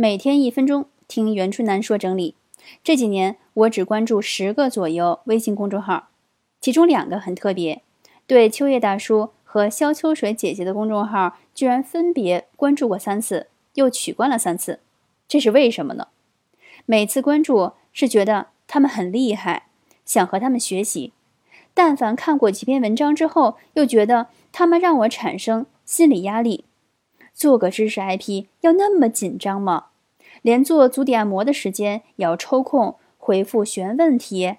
每天一分钟听袁春楠说整理。这几年我只关注十个左右微信公众号，其中两个很特别，对秋叶大叔和萧秋水姐姐的公众号居然分别关注过三次，又取关了三次，这是为什么呢？每次关注是觉得他们很厉害，想和他们学习，但凡看过几篇文章之后，又觉得他们让我产生心理压力。做个知识 IP 要那么紧张吗？连做足底按摩的时间也要抽空回复询问题？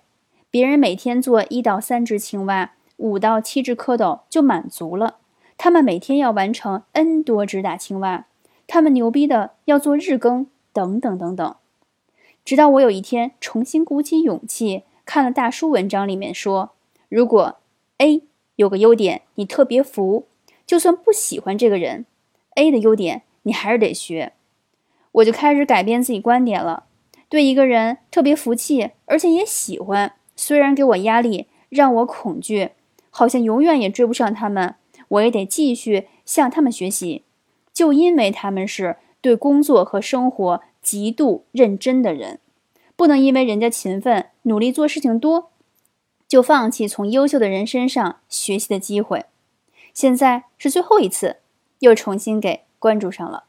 别人每天做一到三只青蛙，五到七只蝌蚪就满足了，他们每天要完成 N 多只大青蛙，他们牛逼的要做日更，等等等等。直到我有一天重新鼓起勇气看了大叔文章里面说，如果 A 有个优点你特别服，就算不喜欢这个人。A 的优点你还是得学，我就开始改变自己观点了。对一个人特别服气，而且也喜欢，虽然给我压力，让我恐惧，好像永远也追不上他们，我也得继续向他们学习。就因为他们是对工作和生活极度认真的人，不能因为人家勤奋、努力做事情多，就放弃从优秀的人身上学习的机会。现在是最后一次。又重新给关注上了。